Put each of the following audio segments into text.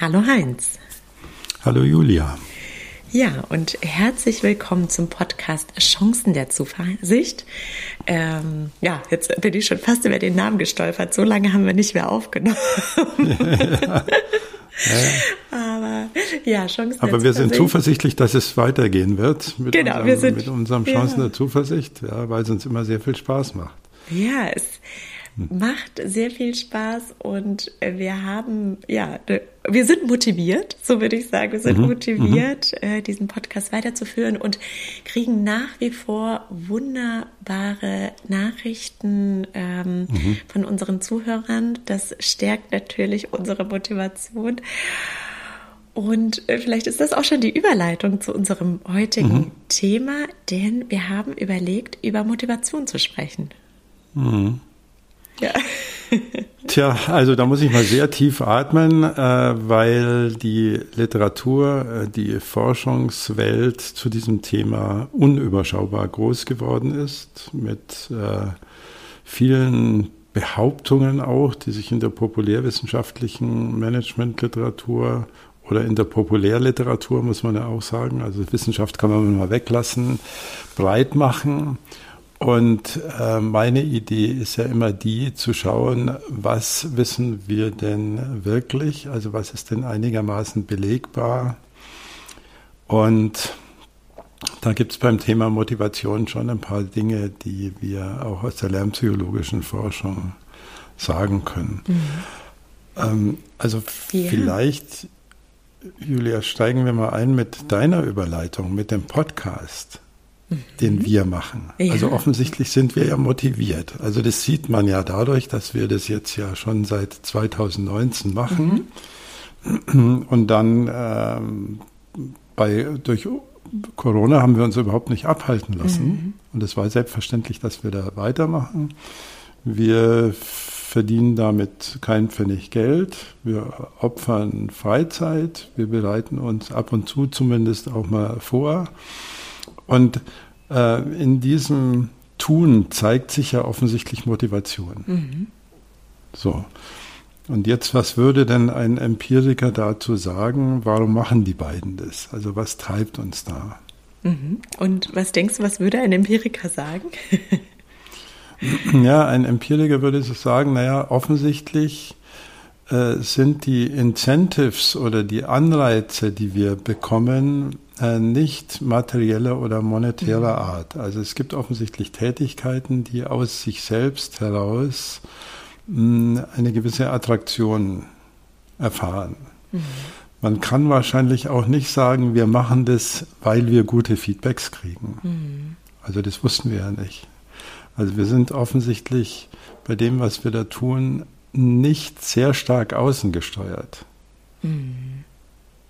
Hallo Heinz. Hallo Julia. Ja, und herzlich willkommen zum Podcast Chancen der Zuversicht. Ähm, ja, jetzt bin ich schon fast über den Namen gestolpert. So lange haben wir nicht mehr aufgenommen. Ja. Ja. Aber ja, Chancen Aber wir sind zuversichtlich, dass es weitergehen wird mit, genau, unserem, wir sind, mit unserem Chancen ja. der Zuversicht, ja, weil es uns immer sehr viel Spaß macht. Ja, es, macht sehr viel Spaß und wir haben, ja, wir sind motiviert, so würde ich sagen. Wir sind mhm. motiviert, mhm. diesen Podcast weiterzuführen und kriegen nach wie vor wunderbare Nachrichten ähm, mhm. von unseren Zuhörern. Das stärkt natürlich unsere Motivation. Und äh, vielleicht ist das auch schon die Überleitung zu unserem heutigen mhm. Thema, denn wir haben überlegt, über Motivation zu sprechen. Mhm. Ja. Tja, also da muss ich mal sehr tief atmen, äh, weil die Literatur, äh, die Forschungswelt zu diesem Thema unüberschaubar groß geworden ist, mit äh, vielen Behauptungen auch, die sich in der populärwissenschaftlichen Managementliteratur oder in der Populärliteratur, muss man ja auch sagen, also Wissenschaft kann man mal weglassen, breit machen. Und äh, meine Idee ist ja immer die, zu schauen, was wissen wir denn wirklich, also was ist denn einigermaßen belegbar. Und da gibt es beim Thema Motivation schon ein paar Dinge, die wir auch aus der lernpsychologischen Forschung sagen können. Mhm. Ähm, also ja. vielleicht, Julia, steigen wir mal ein mit deiner Überleitung, mit dem Podcast den wir machen. Ja. Also offensichtlich sind wir ja motiviert. Also das sieht man ja dadurch, dass wir das jetzt ja schon seit 2019 machen mhm. und dann ähm, bei durch Corona haben wir uns überhaupt nicht abhalten lassen mhm. und es war selbstverständlich, dass wir da weitermachen. Wir verdienen damit kein Pfennig Geld. Wir opfern Freizeit. Wir bereiten uns ab und zu zumindest auch mal vor. Und äh, in diesem Tun zeigt sich ja offensichtlich Motivation. Mhm. So. Und jetzt, was würde denn ein Empiriker dazu sagen? Warum machen die beiden das? Also was treibt uns da? Mhm. Und was denkst du, was würde ein Empiriker sagen? ja, ein Empiriker würde so sagen, naja, offensichtlich äh, sind die Incentives oder die Anreize, die wir bekommen, nicht materieller oder monetärer mhm. Art. Also es gibt offensichtlich Tätigkeiten, die aus sich selbst heraus mh, eine gewisse Attraktion erfahren. Mhm. Man kann wahrscheinlich auch nicht sagen, wir machen das, weil wir gute Feedbacks kriegen. Mhm. Also das wussten wir ja nicht. Also wir sind offensichtlich bei dem, was wir da tun, nicht sehr stark außengesteuert. Mhm.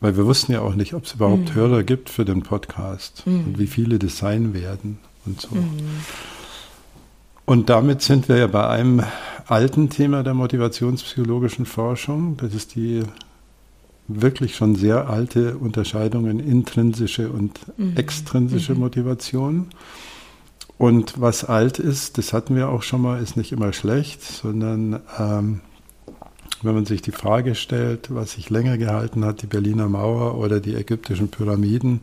Weil wir wussten ja auch nicht, ob es überhaupt mhm. Hörer gibt für den Podcast mhm. und wie viele das sein werden und so. Mhm. Und damit sind wir ja bei einem alten Thema der motivationspsychologischen Forschung. Das ist die wirklich schon sehr alte Unterscheidung in intrinsische und mhm. extrinsische mhm. Motivation. Und was alt ist, das hatten wir auch schon mal, ist nicht immer schlecht, sondern ähm, wenn man sich die Frage stellt, was sich länger gehalten hat, die Berliner Mauer oder die ägyptischen Pyramiden,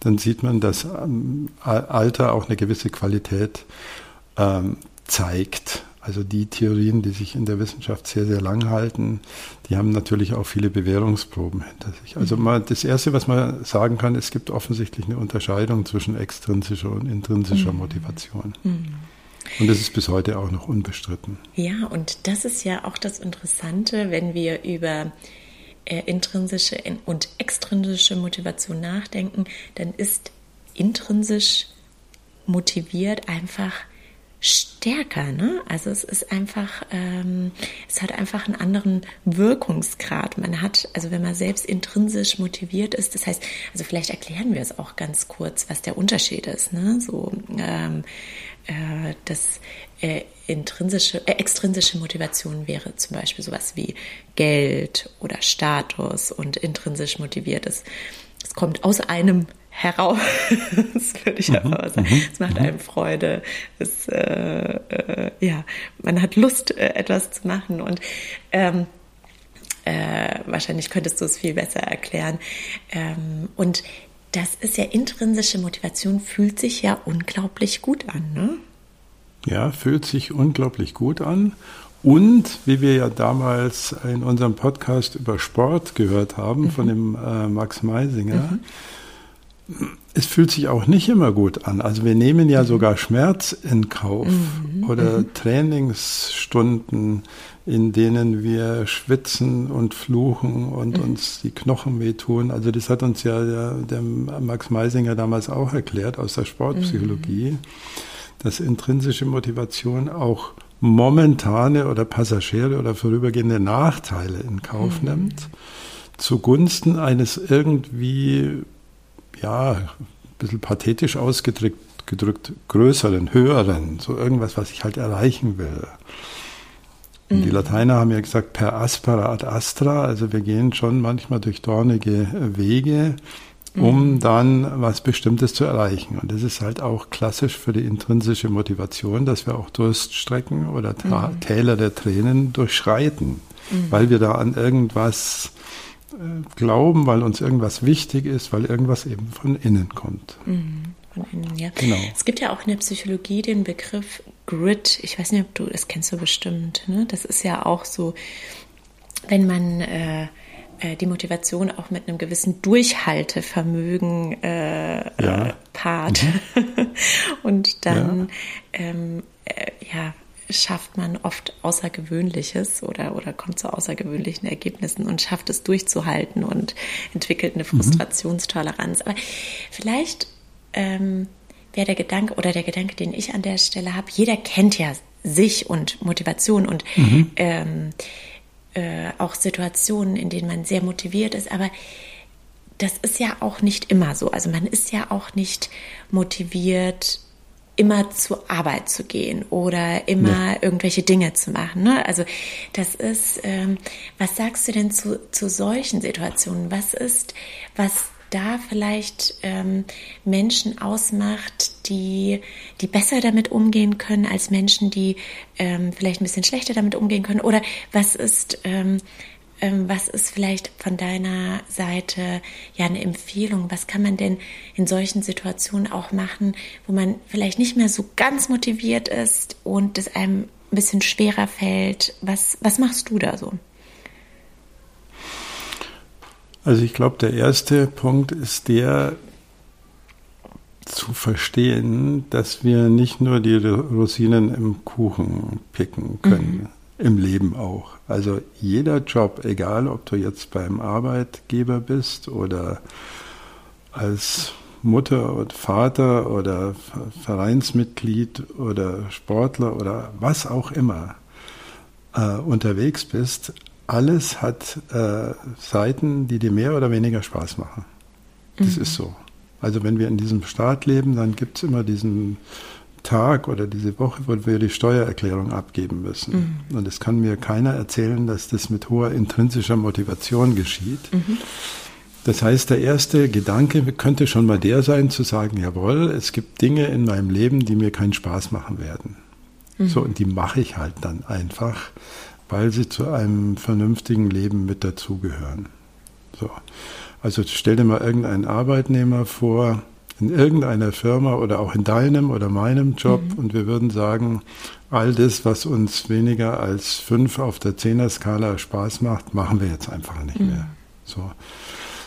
dann sieht man, dass ähm, Alter auch eine gewisse Qualität ähm, zeigt. Also die Theorien, die sich in der Wissenschaft sehr, sehr lang halten, die haben natürlich auch viele Bewährungsproben hinter sich. Also mhm. mal das Erste, was man sagen kann, es gibt offensichtlich eine Unterscheidung zwischen extrinsischer und intrinsischer mhm. Motivation. Mhm. Und das ist bis heute auch noch unbestritten. Ja, und das ist ja auch das Interessante, wenn wir über äh, intrinsische und extrinsische Motivation nachdenken, dann ist intrinsisch motiviert einfach stärker. Ne? Also es ist einfach, ähm, es hat einfach einen anderen Wirkungsgrad. Man hat, also wenn man selbst intrinsisch motiviert ist, das heißt, also vielleicht erklären wir es auch ganz kurz, was der Unterschied ist. Ne? So ähm, äh, das äh, intrinsische, äh, extrinsische Motivation wäre zum Beispiel sowas wie Geld oder Status und intrinsisch motiviert ist. Es kommt aus einem heraus, das würde ich mhm, einfach sagen. Mhm, es macht mhm. einem Freude. Es, äh, äh, ja, man hat Lust, äh, etwas zu machen und ähm, Äh, wahrscheinlich könntest du es viel besser erklären. Ähm, und das ist ja intrinsische Motivation, fühlt sich ja unglaublich gut an, ne? Ja, fühlt sich unglaublich gut an. Und wie wir ja damals in unserem Podcast über Sport gehört haben mhm. von dem äh, Max Meisinger, mhm. Es fühlt sich auch nicht immer gut an. Also wir nehmen ja mhm. sogar Schmerz in Kauf mhm. oder mhm. Trainingsstunden, in denen wir schwitzen und fluchen und mhm. uns die Knochen wehtun. Also das hat uns ja der, der Max Meisinger damals auch erklärt aus der Sportpsychologie, dass intrinsische Motivation auch momentane oder passagiere oder vorübergehende Nachteile in Kauf mhm. nimmt, zugunsten eines irgendwie, ja, ein bisschen pathetisch ausgedrückt, gedrückt, größeren, höheren, so irgendwas, was ich halt erreichen will. Und die mhm. Lateiner haben ja gesagt, per aspera ad astra, also wir gehen schon manchmal durch dornige Wege, um mhm. dann was Bestimmtes zu erreichen. Und das ist halt auch klassisch für die intrinsische Motivation, dass wir auch Durststrecken oder mhm. Täler der Tränen durchschreiten, mhm. weil wir da an irgendwas glauben, weil uns irgendwas wichtig ist, weil irgendwas eben von innen kommt. Mhm. Von innen, ja. Genau. Es gibt ja auch in der Psychologie den Begriff Grit. Ich weiß nicht, ob du das kennst du bestimmt. Ne? Das ist ja auch so, wenn man äh, äh, die Motivation auch mit einem gewissen Durchhaltevermögen äh, ja. äh, paart. Mhm. und dann ja. Ähm, äh, ja, schafft man oft Außergewöhnliches oder, oder kommt zu außergewöhnlichen Ergebnissen und schafft es durchzuhalten und entwickelt eine mhm. Frustrationstoleranz. Aber vielleicht ähm, wäre der Gedanke oder der Gedanke, den ich an der Stelle habe, jeder kennt ja sich und Motivation und mhm. ähm, äh, auch Situationen, in denen man sehr motiviert ist, aber das ist ja auch nicht immer so. Also man ist ja auch nicht motiviert, immer zur Arbeit zu gehen oder immer ja. irgendwelche Dinge zu machen. Ne? Also das ist, ähm, was sagst du denn zu, zu solchen Situationen? Was ist, was da vielleicht ähm, Menschen ausmacht, die, die besser damit umgehen können als Menschen, die ähm, vielleicht ein bisschen schlechter damit umgehen können? Oder was ist, ähm, was ist vielleicht von deiner Seite ja eine Empfehlung? Was kann man denn in solchen Situationen auch machen, wo man vielleicht nicht mehr so ganz motiviert ist und es einem ein bisschen schwerer fällt? Was, was machst du da so? Also ich glaube, der erste Punkt ist der zu verstehen, dass wir nicht nur die Rosinen im Kuchen picken können, mhm. im Leben auch. Also jeder Job, egal ob du jetzt beim Arbeitgeber bist oder als Mutter und Vater oder Vereinsmitglied oder Sportler oder was auch immer äh, unterwegs bist, alles hat äh, Seiten, die dir mehr oder weniger Spaß machen. Das mhm. ist so. Also wenn wir in diesem Staat leben, dann gibt es immer diesen Tag oder diese Woche, wo wir die Steuererklärung abgeben müssen. Mhm. Und es kann mir keiner erzählen, dass das mit hoher intrinsischer Motivation geschieht. Mhm. Das heißt, der erste Gedanke könnte schon mal der sein, zu sagen, jawohl, es gibt Dinge in meinem Leben, die mir keinen Spaß machen werden. Mhm. So, und die mache ich halt dann einfach, weil sie zu einem vernünftigen Leben mit dazugehören. So. Also stell dir mal irgendeinen Arbeitnehmer vor, in irgendeiner Firma oder auch in deinem oder meinem Job mhm. und wir würden sagen, all das, was uns weniger als fünf auf der Zehner-Skala Spaß macht, machen wir jetzt einfach nicht mhm. mehr. So.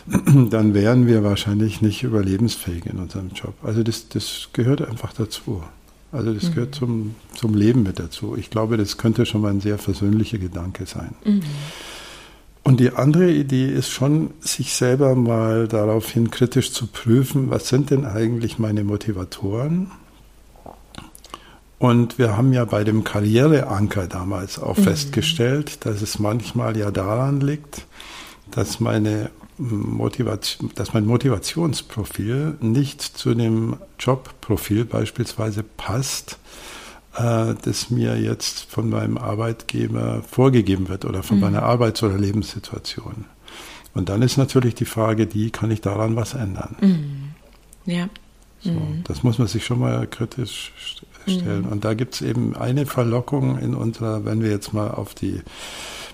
Dann wären wir wahrscheinlich nicht überlebensfähig in unserem Job. Also das, das gehört einfach dazu. Also das mhm. gehört zum, zum Leben mit dazu. Ich glaube, das könnte schon mal ein sehr versöhnlicher Gedanke sein. Und die andere Idee ist schon, sich selber mal daraufhin kritisch zu prüfen, was sind denn eigentlich meine Motivatoren? Und wir haben ja bei dem Karriereanker damals auch mhm. festgestellt, dass es manchmal ja daran liegt, dass meine Motivation, dass mein Motivationsprofil nicht zu dem Jobprofil beispielsweise passt, äh, das mir jetzt von meinem Arbeitgeber vorgegeben wird oder von mhm. meiner Arbeits- oder Lebenssituation. Und dann ist natürlich die Frage, die kann ich daran was ändern? Mhm. Ja. So, mhm. das muss man sich schon mal kritisch stellen. Mhm. Und da gibt es eben eine Verlockung in unserer, wenn wir jetzt mal auf die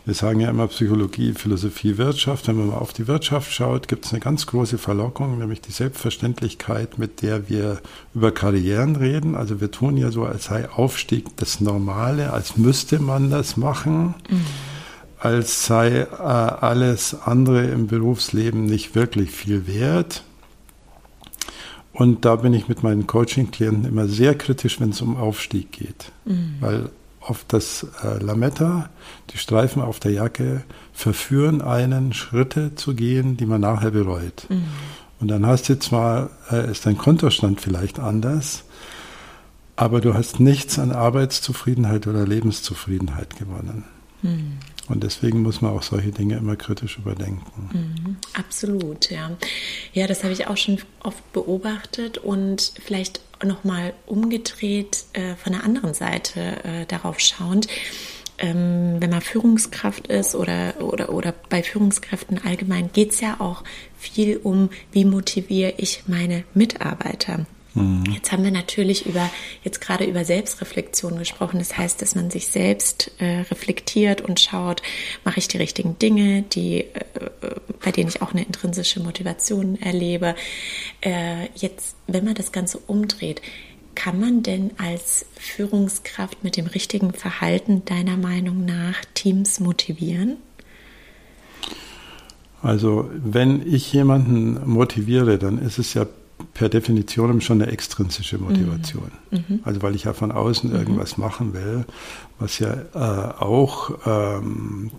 Wir sagen ja immer Psychologie, Philosophie, Wirtschaft. Wenn man mal auf die Wirtschaft schaut, gibt es eine ganz große Verlockung, nämlich die Selbstverständlichkeit, mit der wir über Karrieren reden. Also wir tun ja so, als sei Aufstieg das Normale, als müsste man das machen. Mhm als sei äh, alles andere im Berufsleben nicht wirklich viel wert. Und da bin ich mit meinen Coaching-Klienten immer sehr kritisch, wenn es um Aufstieg geht. Mhm. Weil auf das äh, Lametta, die Streifen auf der Jacke, verführen einen, Schritte zu gehen, die man nachher bereut. Mhm. Und dann hast du zwar, äh, ist dein Kontostand vielleicht anders, aber du hast nichts an Arbeitszufriedenheit oder Lebenszufriedenheit gewonnen. Mhm. Und deswegen muss man auch solche Dinge immer kritisch überdenken. Mhm, absolut, ja. Ja, das habe ich auch schon oft beobachtet und vielleicht nochmal umgedreht äh, von der anderen Seite äh, darauf schauend. Ähm, wenn man Führungskraft ist oder, oder, oder bei Führungskräften allgemein, geht es ja auch viel um, wie motiviere ich meine Mitarbeiter. Mhm. Jetzt haben wir natürlich über, jetzt gerade über Selbstreflexion gesprochen. Das heißt, dass man sich selbst äh, reflektiert und schaut, mache ich die richtigen Dinge, die, äh, bei denen ich auch eine intrinsische Motivation erlebe. Äh, jetzt, wenn man das Ganze umdreht, kann man denn als Führungskraft mit dem richtigen Verhalten deiner Meinung nach Teams motivieren? Also wenn ich jemanden motiviere, dann ist es ja per Definition schon eine extrinsische Motivation. Mhm. mhm. Also weil ich ja von außen mhm. irgendwas machen will, was ja äh, auch ähm,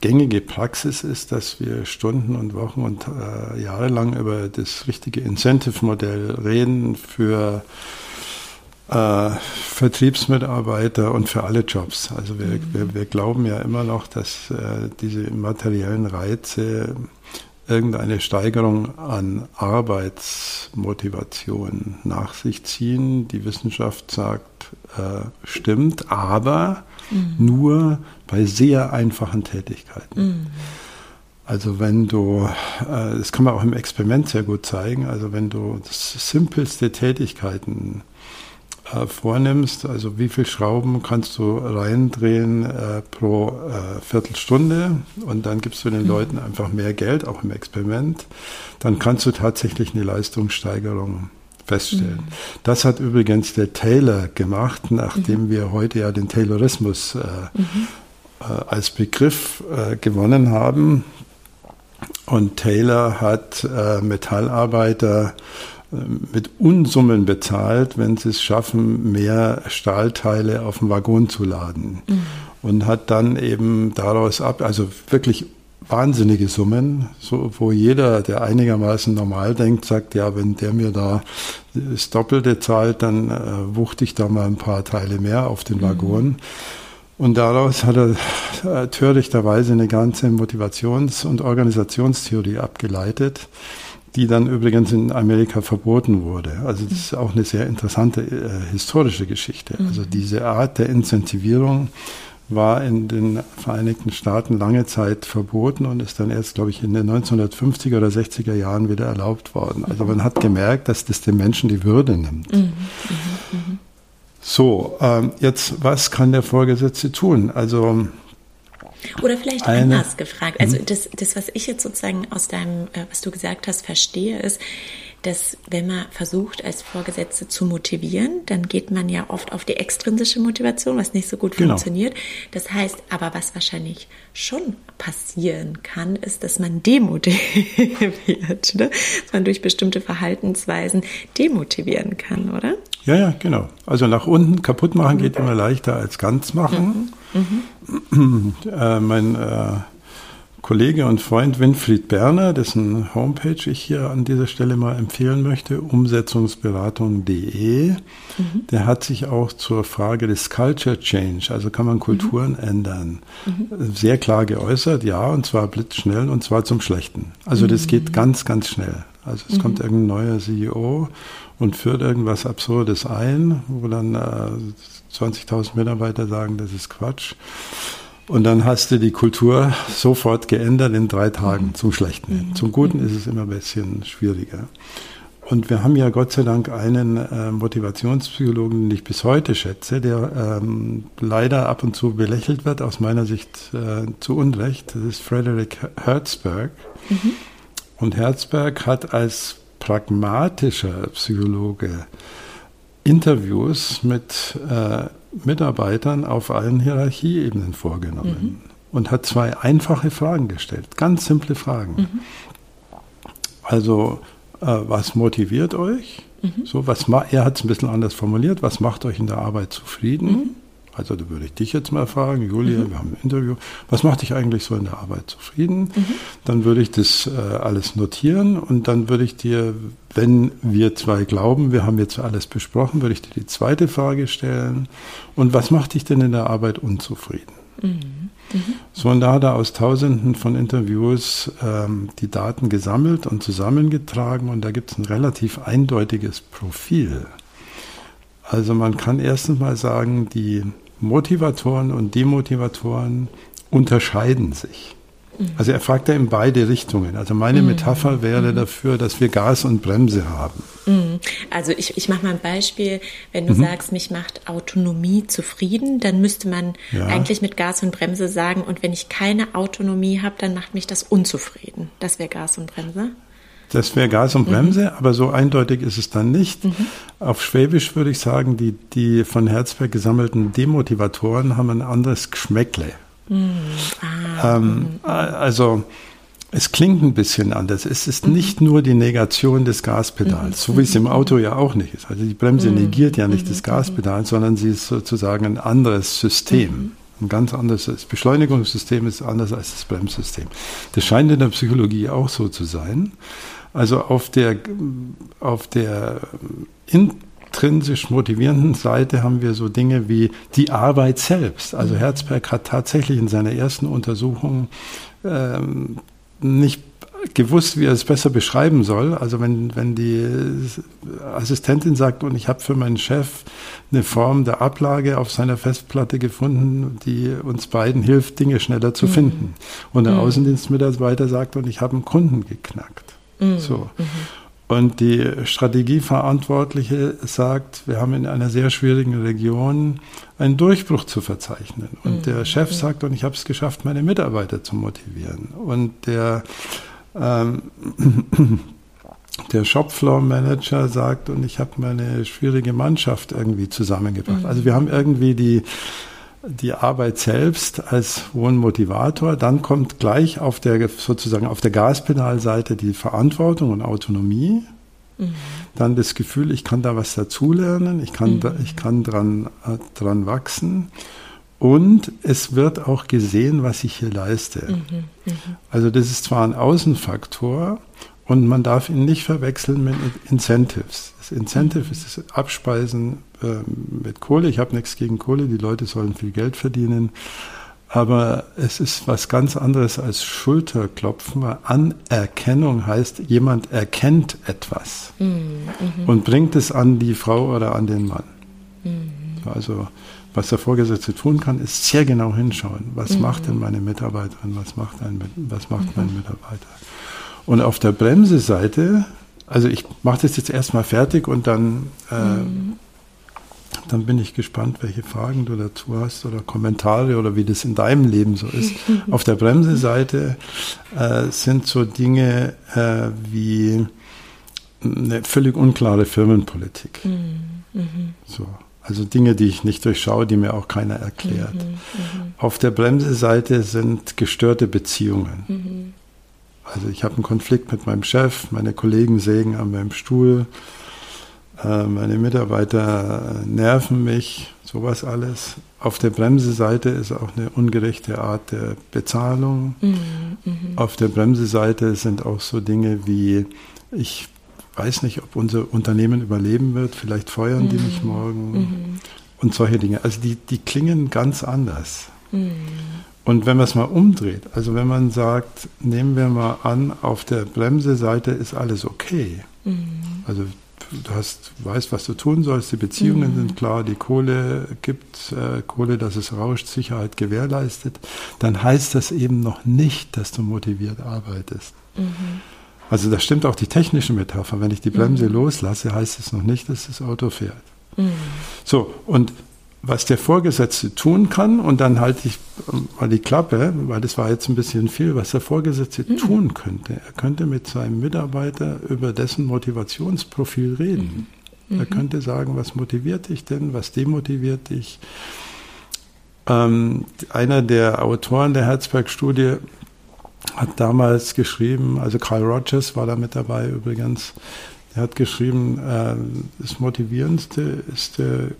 gängige Praxis ist, dass wir Stunden und Wochen und äh, Jahre lang über das richtige Incentive-Modell reden für äh, Vertriebsmitarbeiter und für alle Jobs. Also wir, mhm. wir, wir glauben ja immer noch, dass äh, diese materiellen Reize irgendeine Steigerung an Arbeitsmotivation nach sich ziehen. Die Wissenschaft sagt, äh, stimmt, aber mhm. nur bei sehr einfachen Tätigkeiten. Mhm. Also wenn du, äh, das kann man auch im Experiment sehr gut zeigen, also wenn du simpelste Tätigkeiten vornimmst, also wie viel Schrauben kannst du reindrehen äh, pro äh, Viertelstunde und dann gibst du den mhm. Leuten einfach mehr Geld, auch im Experiment, dann kannst du tatsächlich eine Leistungssteigerung feststellen. Mhm. Das hat übrigens der Taylor gemacht, nachdem mhm. wir heute ja den Taylorismus äh, mhm. Äh, als Begriff äh, gewonnen haben. Und Taylor hat Metallarbeiter mit Unsummen bezahlt, wenn sie es schaffen, mehr Stahlteile auf den Waggon zu laden. Mhm. Und hat dann eben daraus ab, also wirklich wahnsinnige Summen, so, wo jeder, der einigermaßen normal denkt, sagt, ja, wenn der mir da das Doppelte zahlt, dann äh, wuchte ich da mal ein paar Teile mehr auf den mhm. Waggon. Mhm. Und daraus hat er äh, törichterweise eine ganze Motivations- und Organisationstheorie abgeleitet die dann übrigens in Amerika verboten wurde. Also das ist auch eine sehr interessante äh, historische Geschichte. Mhm. Also diese Art der Incentivierung war in den Vereinigten Staaten lange Zeit verboten und ist dann erst, glaube ich, in den 1950er oder 60er Jahren wieder erlaubt worden. Also man hat gemerkt, dass das den Menschen die Würde nimmt. Mhm. Mhm. mhm. So, ähm, jetzt, was kann der Vorgesetzte tun? Also oder vielleicht Eine, anders gefragt. Also hm? das, das, was ich jetzt sozusagen aus deinem, äh, was du gesagt hast, verstehe, ist, dass wenn man versucht, als Vorgesetzte zu motivieren, dann geht man ja oft auf die extrinsische Motivation, was nicht so gut genau. funktioniert. Das heißt, aber was wahrscheinlich schon passieren kann, ist, dass man demotiviert, ne? dass man durch bestimmte Verhaltensweisen demotivieren kann, oder? Ja, ja, genau. Also nach unten kaputt machen geht immer leichter als ganz machen. Mhm. Äh, mein äh, Kollege und Freund Winfried Berner, dessen Homepage ich hier an dieser Stelle mal empfehlen möchte, umsetzungsberatung.de, mhm. der hat sich auch zur Frage des Culture Change, also kann man Kulturen mhm. ändern, mhm. sehr klar geäußert, ja, und zwar blitzschnell und zwar zum Schlechten. Also das geht mhm. ganz, ganz schnell. Also es kommt mhm. irgendein neuer CEO und führt irgendwas Absurdes ein, wo dann äh, 20.000 Mitarbeiter sagen, das ist Quatsch. Und dann hast du die Kultur sofort geändert in drei Tagen zum Schlechten. Mhm. Zum Guten ist es immer ein bisschen schwieriger. und wir haben ja Gott sei Dank einen äh, Motivationspsychologen, den ich bis heute schätze, der ähm, leider ab und zu belächelt wird, aus meiner Sicht äh, zu Unrecht. Das ist Frederick Herzberg. Mhm. Und Herzberg hat als pragmatischer Psychologe Interviews mit äh, Mitarbeitern auf allen Hierarchieebenen vorgenommen mhm. und hat zwei einfache Fragen gestellt, ganz simple Fragen. Mhm. Also, äh, was motiviert euch? Mhm. So, was er hat es ein bisschen anders formuliert, was macht euch in der Arbeit zufrieden? Also da würde ich dich jetzt mal fragen, Julia, mhm. wir haben ein Interview, was macht dich eigentlich so in der Arbeit zufrieden? Mhm. Dann würde ich das äh, alles notieren und dann würde ich dir, wenn wir zwei glauben, wir haben jetzt alles besprochen, würde ich dir die zweite Frage stellen. Und was macht dich denn in der Arbeit unzufrieden? Mhm. Mhm. So, und da hat er aus Tausenden von Interviews ähm, die Daten gesammelt und zusammengetragen und da gibt es ein relativ eindeutiges Profil. Also man kann erstens mal sagen, die Motivatoren und Demotivatoren unterscheiden sich. Mhm. Also er fragt ja in beide Richtungen. Also meine mhm. Metapher wäre mhm. dafür, dass wir Gas und Bremse haben. Mhm. Also ich, ich mache mal ein Beispiel. Wenn du mhm. sagst, mich macht Autonomie zufrieden, dann müsste man ja. eigentlich mit Gas und Bremse sagen, und wenn ich keine Autonomie habe, dann macht mich das unzufrieden. Das wäre Gas und Bremse. Das wäre Gas und Bremse, mhm. aber so eindeutig ist es dann nicht. Mhm. Auf Schwäbisch würde ich sagen, die, die von Herzberg gesammelten Demotivatoren haben ein anderes Geschmäckle. Mhm. Ah. Ähm, mhm. also es klingt ein bisschen anders. Es ist mhm. nicht nur die Negation des Gaspedals, so wie es im Auto ja auch nicht ist. Also die Bremse negiert ja nicht das Gaspedal, sondern sie ist sozusagen ein anderes System ein ganz anderes das Beschleunigungssystem ist anders als das Bremssystem. Das scheint in der Psychologie auch so zu sein. Also auf der, auf der intrinsisch motivierenden Seite haben wir so Dinge wie die Arbeit selbst. Also. Herzberg hat tatsächlich in seiner ersten Untersuchung ähm, nicht gewusst, wie er es besser beschreiben soll. Also wenn, wenn die Assistentin sagt, und ich habe für meinen Chef eine Form der Ablage auf seiner Festplatte gefunden, die uns beiden hilft, Dinge schneller zu mhm. finden. Und der mhm. Außendienstmitarbeiter sagt, und ich habe einen Kunden geknackt. Mhm. So. Mhm. Und die Strategieverantwortliche sagt, wir haben in einer sehr schwierigen Region einen Durchbruch zu verzeichnen. Und mhm. der Chef mhm. sagt, und ich habe es geschafft, meine Mitarbeiter zu motivieren. Und der, ähm, der Shopfloor-Manager sagt, und ich habe meine schwierige Mannschaft irgendwie zusammengebracht. Mhm. Also wir haben irgendwie die die Arbeit selbst als hohen Motivator. Dann kommt gleich auf der sozusagen auf der Gaspedalseite die Verantwortung und Autonomie. Mhm. Dann das Gefühl, ich kann da was dazulernen, ich kann, mhm. da, ich kann dran, äh, dran wachsen. Und es wird auch gesehen, was ich hier leiste. Mhm. mhm. Also das ist zwar ein Außenfaktor und man darf ihn nicht verwechseln mit Incentives. Das Incentive ist das Abspeisen äh, mit Kohle. Ich habe nichts gegen Kohle, die Leute sollen viel Geld verdienen. Aber es ist was ganz anderes als Schulterklopfen, weil Anerkennung heißt, jemand erkennt etwas mhm. mhm. und bringt es an die Frau oder an den Mann. Mhm. Also was der Vorgesetzte tun kann, ist sehr genau hinschauen. Was mhm. macht denn meine Mitarbeiterin, was macht, ein, was macht mein mhm. Mitarbeiter? Und auf der Bremseseite, also ich mache das jetzt erstmal fertig und dann, äh, mhm. dann bin ich gespannt, welche Fragen du dazu hast oder Kommentare oder wie das in deinem Leben so ist. auf der Bremseseite äh, sind so Dinge äh, wie eine völlig unklare Firmenpolitik. Mhm. mhm. So. Also Dinge, die ich nicht durchschaue, die mir auch keiner erklärt. Mhm, mh. Auf der Bremseseite sind gestörte Beziehungen. Mhm. Also ich habe einen Konflikt mit meinem Chef, meine Kollegen sägen an meinem Stuhl, äh, meine Mitarbeiter nerven mich, sowas alles. Auf der Bremseseite ist auch eine ungerechte Art der Bezahlung. Mhm, mh. Auf der Bremseseite sind auch so Dinge wie, ich weiß nicht, ob unser Unternehmen überleben wird, vielleicht feuern mhm. die mich morgen mhm. und solche Dinge. Also die, die klingen ganz anders. Und wenn man es mal umdreht, also wenn man sagt, nehmen wir mal an, auf der Bremseseite ist alles okay. Mhm. Also du hast, weißt, was du tun sollst, die Beziehungen mhm. sind klar, die Kohle gibt, äh, Kohle, dass es rauscht, Sicherheit gewährleistet, dann heißt das eben noch nicht, dass du motiviert arbeitest. Mhm. Also da stimmt auch die technische Metapher. Wenn ich die Bremse mhm. loslasse, heißt es noch nicht, dass das Auto fährt. Mhm. So, und was der Vorgesetzte tun kann, und dann halte ich mal die Klappe, weil das war jetzt ein bisschen viel, was der Vorgesetzte mhm. tun könnte. Er könnte mit seinem Mitarbeiter über dessen Motivationsprofil reden. Mhm. Er könnte sagen, was motiviert dich denn, was demotiviert dich. Ähm, einer der Autoren der Herzberg-Studie hat damals geschrieben, also Carl Rogers war da mit dabei übrigens, er hat geschrieben, äh, das Motivierendste ist der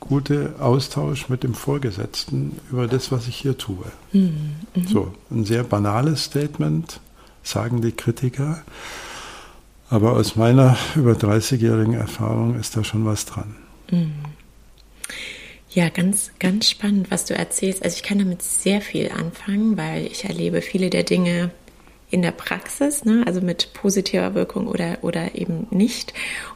gute Austausch mit dem Vorgesetzten über das, was ich hier tue. Mhm. Mhm. So, ein sehr banales Statement, sagen die Kritiker. Aber aus meiner über 30-jährigen Erfahrung ist da schon was dran. Mhm. Ja, ganz, ganz spannend, was du erzählst. Also ich kann damit sehr viel anfangen, weil ich erlebe viele der Dinge in der Praxis, ne? also mit positiver Wirkung oder, oder eben nicht.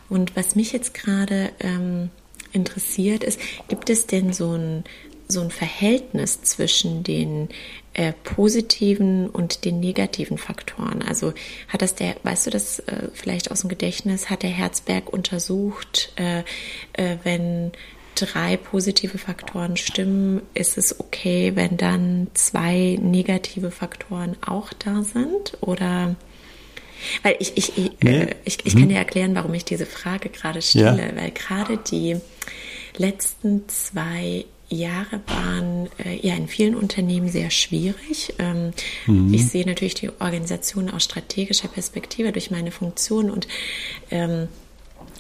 Und was mich jetzt gerade ähm, interessiert ist, gibt es denn so ein, so ein Verhältnis zwischen den äh, positiven und den negativen Faktoren? Also hat das der, weißt du das äh, vielleicht aus dem Gedächtnis, hat der Herzberg untersucht, äh, äh wenn drei positive Faktoren stimmen, ist es okay, wenn dann zwei negative Faktoren auch da sind? Oder weil ich, ich, ich, nee. äh, ich, ich, kann hm. dir erklären, warum ich diese Frage gerade stelle, ja. weil gerade die letzten zwei Jahre waren äh, ja in vielen Unternehmen sehr schwierig. Ähm, mhm. Ich sehe natürlich die Organisation aus strategischer Perspektive durch meine Funktion und ähm,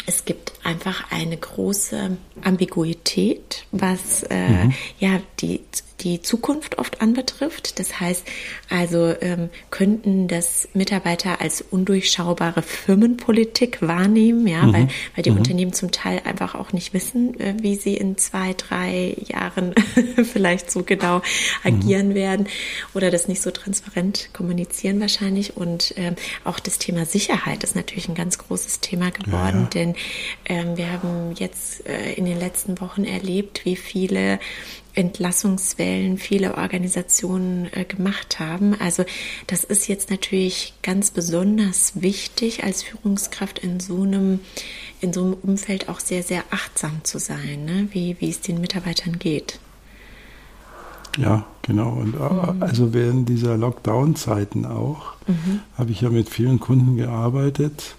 es gibt einfach eine große Ambiguität, was äh, mhm. ja die die Zukunft oft anbetrifft. Das heißt, also ähm, könnten das Mitarbeiter als undurchschaubare Firmenpolitik wahrnehmen, ja, mhm. weil, weil die mhm. Unternehmen zum Teil einfach auch nicht wissen, äh, wie sie in zwei, drei Jahren vielleicht so genau agieren mhm. werden oder das nicht so transparent kommunizieren wahrscheinlich. Und ähm, auch das Thema Sicherheit ist natürlich ein ganz großes Thema geworden, ja, ja. denn ähm, wir haben jetzt äh, in den letzten Wochen erlebt, wie viele Entlassungswellen viele Organisationen äh, gemacht haben. Also das ist jetzt natürlich ganz besonders wichtig als Führungskraft in so einem in so einem Umfeld auch sehr sehr achtsam zu sein, ne? wie wie es den Mitarbeitern geht. Ja, genau. Und äh, mhm. also während dieser Lockdown-Zeiten auch mhm. habe ich ja mit vielen Kunden gearbeitet.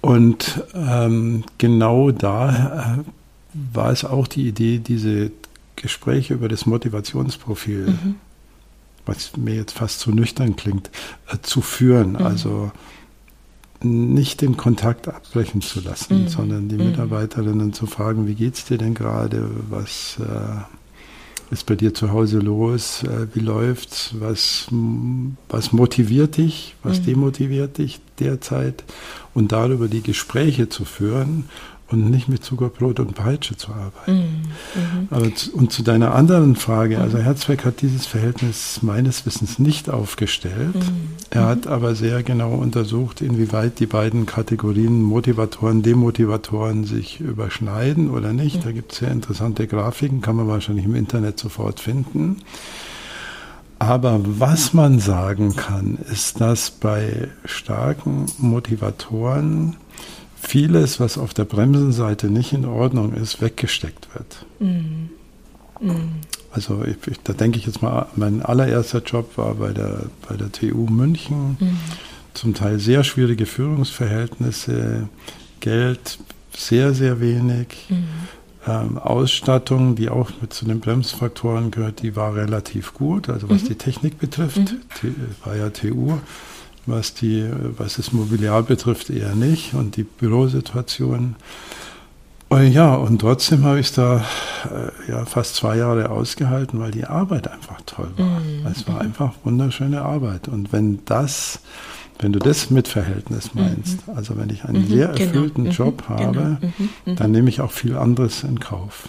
Und ähm, genau da äh, war es auch die Idee, diese Gespräche über das Motivationsprofil, mhm. was mir jetzt fast zu nüchtern klingt, äh, zu führen. Mhm. Also nicht den Kontakt abbrechen zu lassen, mhm. sondern die mhm. Mitarbeiterinnen zu fragen, wie geht es dir denn gerade, was äh, ist bei dir zu Hause los, äh, wie läuft's, was, was motiviert dich, was mhm. demotiviert dich derzeit und darüber die Gespräche zu führen und nicht mit Zuckerbrot und Peitsche zu arbeiten. Mhm. mhm. Aber zu, und zu deiner anderen Frage, also Herzberg hat dieses Verhältnis meines Wissens nicht aufgestellt. Mhm. Er hat aber sehr genau untersucht, inwieweit die beiden Kategorien Motivatoren, Demotivatoren sich überschneiden oder nicht. Da gibt es sehr interessante Grafiken, kann man wahrscheinlich im Internet sofort finden. Aber was man sagen kann, ist, dass bei starken Motivatoren vieles, was auf der Bremsenseite nicht in Ordnung ist, weggesteckt wird. Mm. Mm. Also ich, ich, da denke ich jetzt mal, mein allererster Job war bei der, bei der TU München. Mm. Zum Teil sehr schwierige Führungsverhältnisse, Geld sehr, sehr wenig. Mhm. Ähm, Ausstattung, die auch mit zu den Bremsfaktoren gehört, die war relativ gut. Also was mhm. die Technik betrifft, mhm. war ja TU was, die, was das Mobiliar betrifft, eher nicht und die Bürosituation. Und ja, und trotzdem habe ich es da äh, ja, fast zwei Jahre ausgehalten, weil die Arbeit einfach toll war. Mhm. Es war einfach wunderschöne Arbeit. Und wenn das, wenn du das mit Verhältnis mhm. meinst, mhm. also wenn ich einen mhm, sehr genau. erfüllten genau. Job mhm, habe, genau. Mhm, dann nehme ich auch viel anderes in Kauf.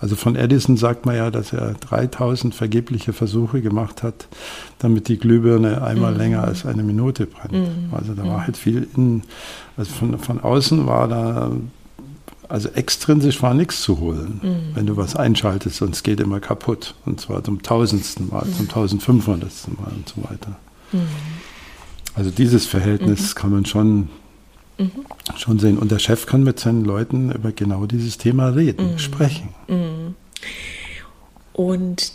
Also von Edison sagt man ja, dass er 3000 vergebliche Versuche gemacht hat, damit die Glühbirne einmal mhm. länger als eine Minute brennt. Mhm. Also da war mhm. halt viel in, also von, von außen war da, also extrinsisch war nichts zu holen, mhm. wenn du was einschaltest es geht immer kaputt. Und zwar zum tausendsten Mal, zum mhm. tausendfünfhundertsten Mal und so weiter. Mhm. Also dieses Verhältnis kann man schon, mhm. schon sehen. Und der Chef kann mit seinen Leuten über genau dieses Thema reden, mhm. sprechen. Mhm. Und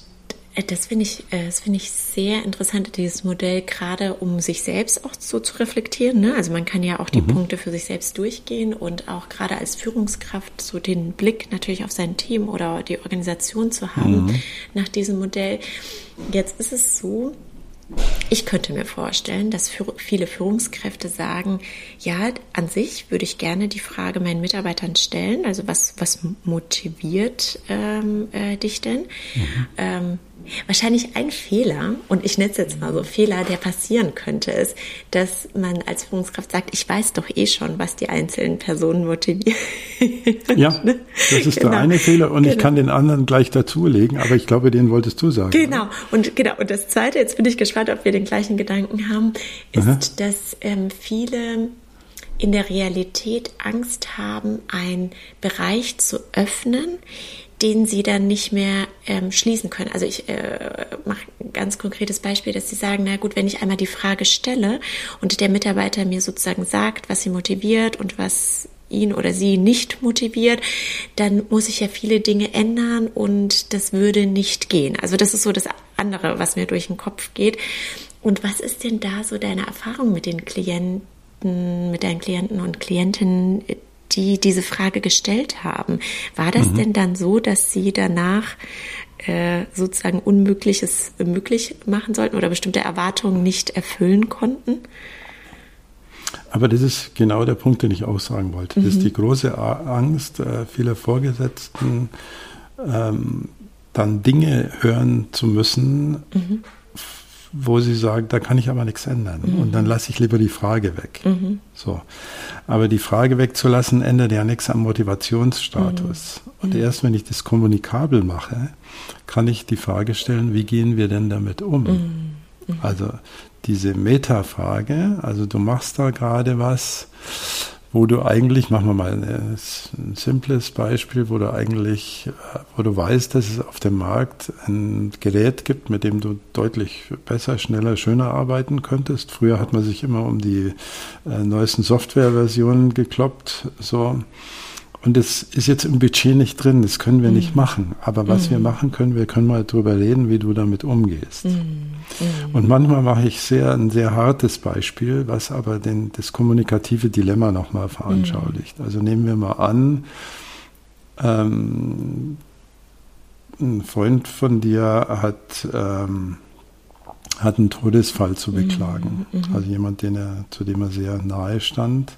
äh, das finde ich, äh, das ich sehr interessant, dieses Modell, gerade um sich selbst auch so zu reflektieren. Ne? Also man kann ja auch die mhm. Punkte für sich selbst durchgehen und auch gerade als Führungskraft so den Blick natürlich auf sein Team oder die Organisation zu haben mhm. nach diesem Modell. Jetzt ist es so, ich könnte mir vorstellen, dass viele Führungskräfte sagen, ja, an sich würde ich gerne die Frage meinen Mitarbeitern stellen, also was, was motiviert ähm, äh, dich denn? Mhm. Ähm, Wahrscheinlich ein Fehler, und ich nenne es jetzt mal so Fehler, der passieren könnte, ist, dass man als Führungskraft sagt, ich weiß doch eh schon, was die einzelnen Personen motiviert. Ja, das ist genau. der eine Fehler und genau. ich kann den anderen gleich dazulegen, aber ich glaube, den wolltest du sagen. Genau, und genau, und das zweite, jetzt bin ich gespannt, ob wir den gleichen Gedanken haben, ist, Aha. dass ähm, viele in der Realität Angst haben, einen Bereich zu öffnen, den sie dann nicht mehr ähm, schließen können. Also ich äh, mache ein ganz konkretes Beispiel, dass sie sagen, na gut, wenn ich einmal die Frage stelle und der Mitarbeiter mir sozusagen sagt, was sie motiviert und was ihn oder sie nicht motiviert, dann muss ich ja viele Dinge ändern und das würde nicht gehen. Also das ist so das andere, was mir durch den Kopf geht. Und was ist denn da so deine Erfahrung mit den Klienten, mit deinen Klienten und Klientinnen, die diese Frage gestellt haben. War das mhm. denn dann so, dass Sie danach äh, sozusagen Unmögliches möglich machen sollten oder bestimmte Erwartungen nicht erfüllen konnten? Aber das ist genau der Punkt, den ich auch sagen wollte. Das ist mhm. die große Angst äh, vieler Vorgesetzten, ähm, dann Dinge hören zu müssen, mhm wo sie sagen, da kann ich aber nichts ändern. Mhm. Und dann lasse ich lieber die Frage weg. Mhm. So. Aber die Frage wegzulassen, ändert ja nichts am Motivationsstatus. Mhm. Und erst wenn ich das kommunikabel mache, kann ich die Frage stellen, wie gehen wir denn damit um? Mhm. Mhm. Also diese Metafrage, also du machst da gerade was, wo du eigentlich, machen wir mal ein, ein simples Beispiel, wo du eigentlich, wo du weißt, dass es auf dem Markt ein Gerät gibt, mit dem du deutlich besser, schneller, schöner arbeiten könntest. Früher hat man sich immer um die äh, neuesten Softwareversionen gekloppt, so. Und es ist jetzt im Budget nicht drin, das können wir mhm. nicht machen. Aber was mhm. wir machen können, wir können mal drüber reden, wie du damit umgehst. Mhm. mhm. Und manchmal mache ich sehr, ein sehr hartes Beispiel, was aber den, das kommunikative Dilemma nochmal veranschaulicht. Mhm. Also nehmen wir mal an, ähm, ein Freund von dir hat, ähm, hat einen Todesfall zu beklagen. Mhm. Also jemand, den er, zu dem er sehr nahe stand.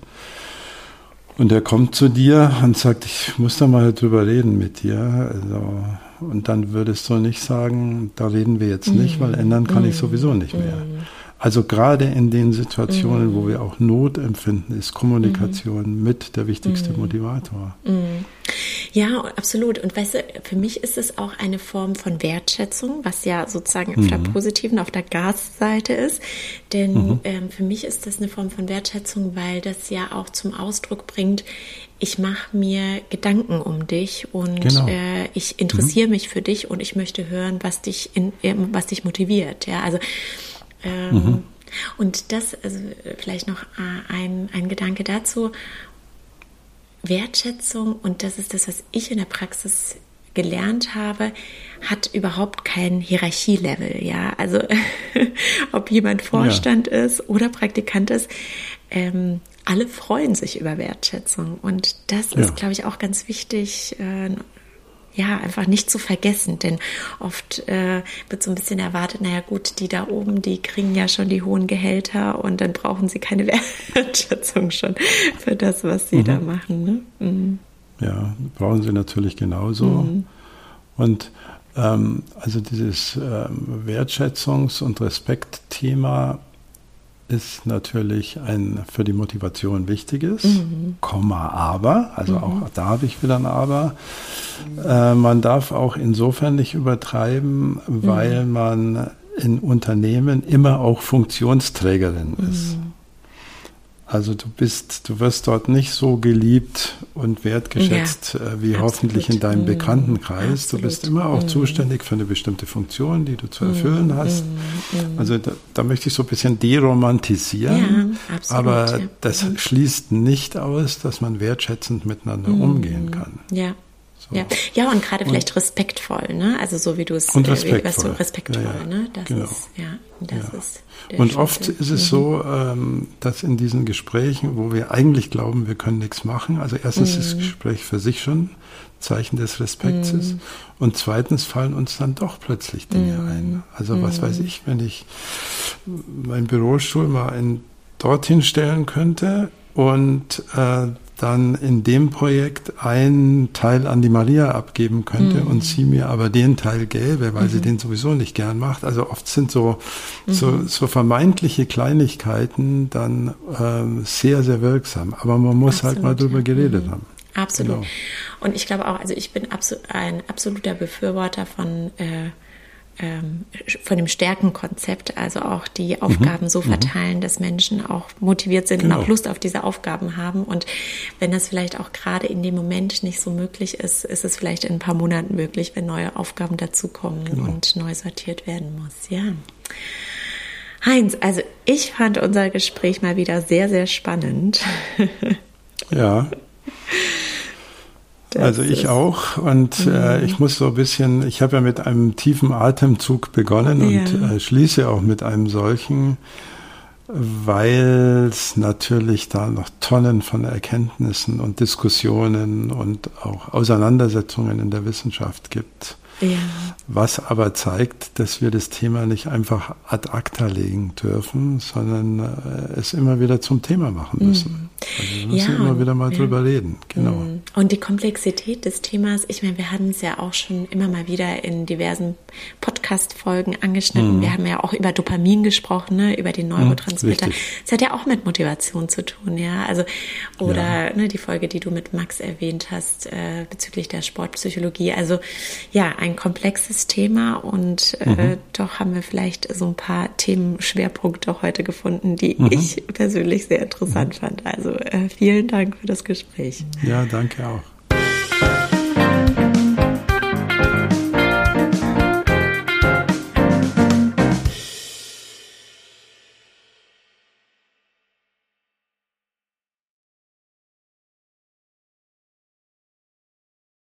Und er kommt zu dir und sagt, ich muss da mal drüber reden mit dir. Also, und dann würdest du nicht sagen, da reden wir jetzt nicht, weil ändern kann ich mm. sowieso nicht mehr. Also gerade in den Situationen, wo wir auch Not empfinden, ist Kommunikation mit der wichtigste Motivator. Ja, absolut. Und weißt du, für mich ist es auch eine Form von Wertschätzung, was ja sozusagen auf mhm. der positiven, auf der Gasseite ist. Denn mhm. ähm, für mich ist das eine Form von Wertschätzung, weil das ja auch zum Ausdruck bringt, ich mache mir Gedanken um dich und genau. äh, ich interessiere mhm. mich für dich und ich möchte hören, was dich in, was dich motiviert. Ja, also ähm, mhm. und das, also vielleicht noch äh, ein, ein Gedanke dazu. Wertschätzung, und das ist das, was ich in der Praxis gelernt habe, hat überhaupt kein Hierarchielevel. Ja, also ob jemand Vorstand ja. ist oder Praktikant ist, ähm, alle freuen sich über Wertschätzung. Und das ja. ist, glaube ich, auch ganz wichtig, äh, ja, einfach nicht zu vergessen, denn oft äh, wird so ein bisschen erwartet, naja gut, die da oben, die kriegen ja schon die hohen Gehälter und dann brauchen sie keine Wertschätzung schon für das, was sie mhm. da machen. Ne? Mhm. Ja, brauchen sie natürlich genauso. Mhm. Und ähm, also dieses ähm, Wertschätzungs- und Respektthema ist natürlich ein für die Motivation wichtiges, mhm. Komma, aber, also mhm. auch da habe ich wieder ein Aber. Äh, man darf auch insofern nicht übertreiben, weil mhm. man in Unternehmen immer auch Funktionsträgerin ist. Also du bist, du wirst dort nicht so geliebt und wertgeschätzt ja, äh, wie absolut. hoffentlich in deinem mhm. Bekanntenkreis. Absolut. Du bist immer auch mhm. zuständig für eine bestimmte Funktion, die du zu erfüllen mhm. hast. Mhm. Also da, da, möchte ich so ein bisschen deromantisieren. Ja, absolut, aber das mhm. schließt nicht aus, dass man wertschätzend miteinander umgehen kann. Ja, so. Ja. ja, und gerade vielleicht respektvoll, ne? Also so wie du es, und respektvoll. Äh, was du respektvoll, ja, ja. ne? Das genau. ist, ja, das ja. ist. Und oft ist es mhm. so, ähm, dass in diesen Gesprächen, wo wir eigentlich glauben, wir können nichts machen, also erstens mhm. das Gespräch für sich schon Zeichen des Respekts mhm. ist und zweitens fallen uns dann doch plötzlich Dinge mhm. ein. Also was weiß mhm. ich, wenn ich meinen Bürostuhl mal in, dorthin stellen könnte und äh, dann in dem Projekt einen Teil an die Maria abgeben könnte mhm. und sie mir aber den Teil gäbe, weil mhm. sie den sowieso nicht gern macht. Also oft sind so, mhm. so, so vermeintliche Kleinigkeiten dann ähm, sehr, sehr wirksam. Aber man muss Absolut, halt mal drüber geredet mhm. haben. Absolut. Genau. Und ich glaube auch, also ich bin absolut, ein absoluter Befürworter von äh, ähm, von dem Stärkenkonzept, also auch die Aufgaben mhm. so mhm. verteilen, dass Menschen auch motiviert sind genau. und auch Lust auf diese Aufgaben haben. Und wenn das vielleicht auch gerade in dem Moment nicht so möglich ist, ist es vielleicht in ein paar Monaten möglich, wenn neue Aufgaben dazukommen genau. und neu sortiert werden muss. Ja. Heinz, also ich fand unser Gespräch mal wieder sehr, sehr spannend. Ja. Das also ich auch und äh, mhm. äh, ich muss so ein bisschen, ich habe ja mit einem tiefen Atemzug begonnen ja. und äh, schließe auch mit einem solchen, weil es natürlich da noch Tonnen von Erkenntnissen und Diskussionen und auch Auseinandersetzungen in der Wissenschaft gibt. Ja. Was aber zeigt, dass wir das Thema nicht einfach ad acta legen dürfen, sondern äh, es immer wieder zum Thema machen müssen. Mhm. Also wir müssen ja, immer wieder mal drüber reden. Genau. Mhm. Und die Komplexität des Themas, ich meine, wir hatten es ja auch schon immer mal wieder in diversen Podcast-Folgen angeschnitten. Mhm. Wir haben ja auch über Dopamin gesprochen, ne? über den Neurotransmitter. Es hat ja auch mit Motivation zu tun, ja. Also, oder ja. Ne, die Folge, die du mit Max erwähnt hast, äh, bezüglich der Sportpsychologie. Also ja, ein komplexes Thema und äh, mhm. doch haben wir vielleicht so ein paar Themenschwerpunkte heute gefunden, die mhm. ich persönlich sehr interessant mhm. fand. Also äh, vielen Dank für das Gespräch. Ja, danke auch.